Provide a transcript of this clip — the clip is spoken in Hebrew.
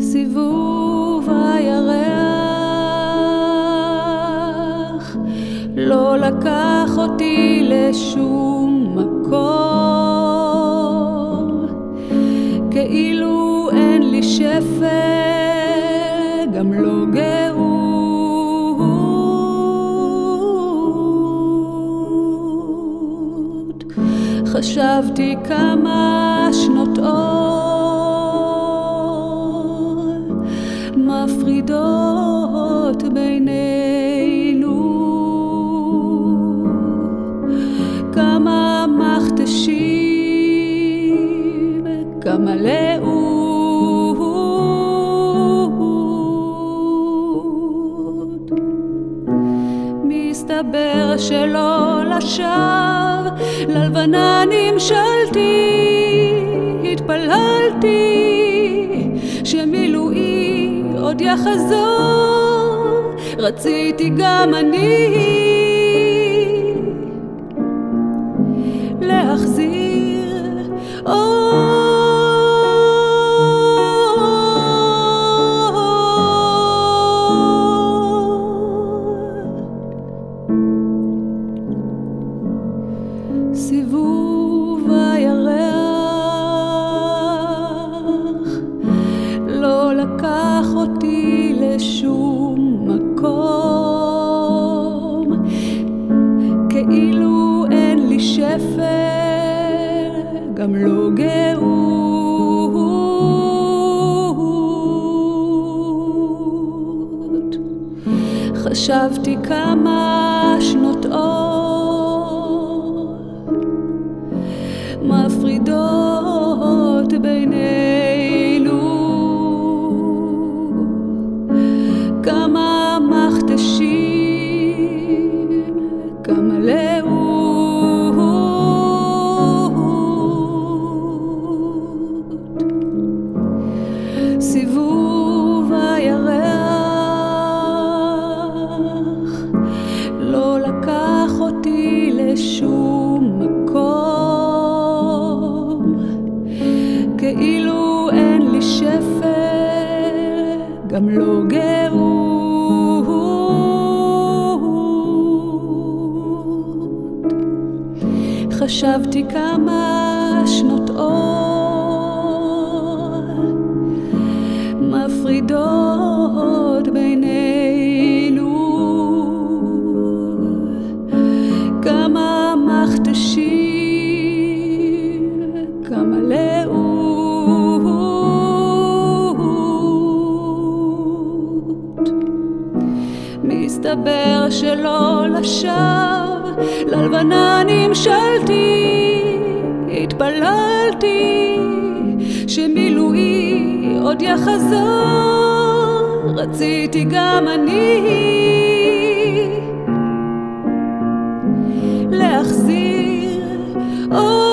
סיבוב הירח לא לקח אותי לשום מקום, כאילו אין לי שפל, גם לא גאות. חשבתי כמה שנות אור מפרידות בינינו, כמה מכתשים, כמה לאות. מסתבר שלא לשווא, ללבנה נמשלתי, התפללתי עוד יחזור, רציתי גם אני גם לא גאות. חשבתי כמה שנות אור מפרידות בינינו, סיבוב הירח לא לקח אותי לשום מקום, כאילו אין לי שפל, גם לא גאות. חשבתי כמה שנות אור מסתבר שלא לשווא, ללבנה נמשלתי, התפללתי, שמילואי עוד יחזור, רציתי גם אני להחזיר עוד